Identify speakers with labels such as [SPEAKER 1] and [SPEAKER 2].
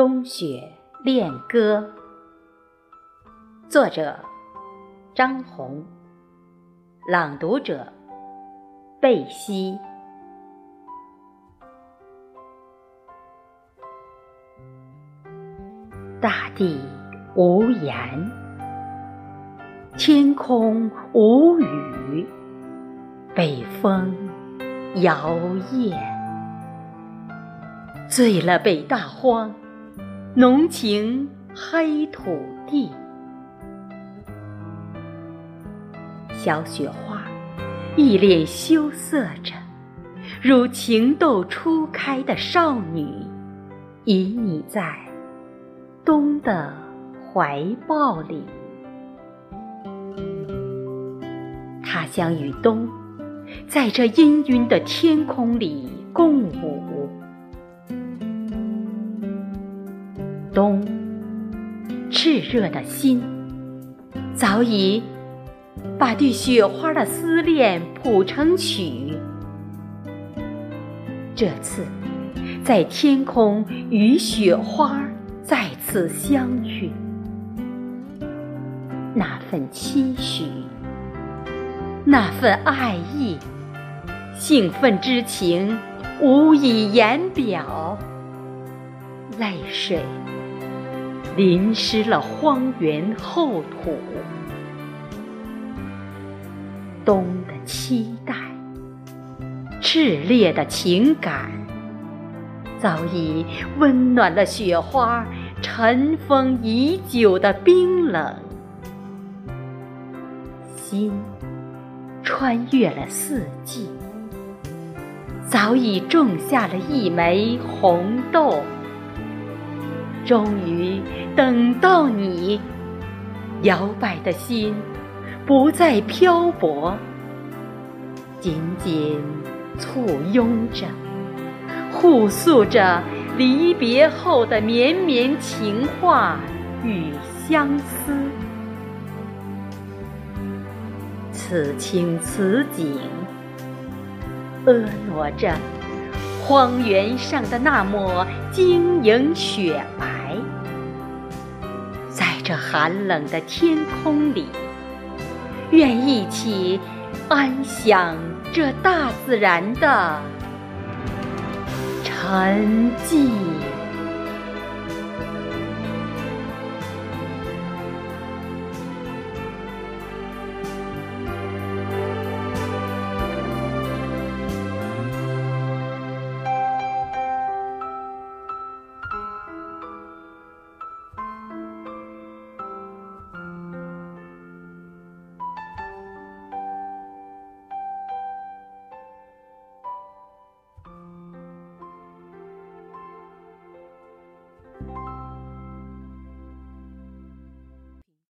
[SPEAKER 1] 冬雪恋歌，作者张红，朗读者贝西。大地无言，天空无语，北风摇曳，醉了北大荒。浓情黑土地，小雪花一脸羞涩着，如情窦初开的少女，旖旎在冬的怀抱里。他想与冬，在这氤氲的天空里共舞。冬，炽热的心，早已把对雪花的思念谱成曲。这次，在天空与雪花再次相遇，那份期许，那份爱意，兴奋之情无以言表，泪水。淋湿了荒原厚土，冬的期待，炽烈的情感，早已温暖了雪花尘封已久的冰冷。心穿越了四季，早已种下了一枚红豆。终于等到你，摇摆的心不再漂泊，紧紧簇拥着，互诉着离别后的绵绵情话与相思。此情此景，婀娜着。荒原上的那抹晶莹雪白，这寒冷的天空里，愿一起安享这大自然的沉寂。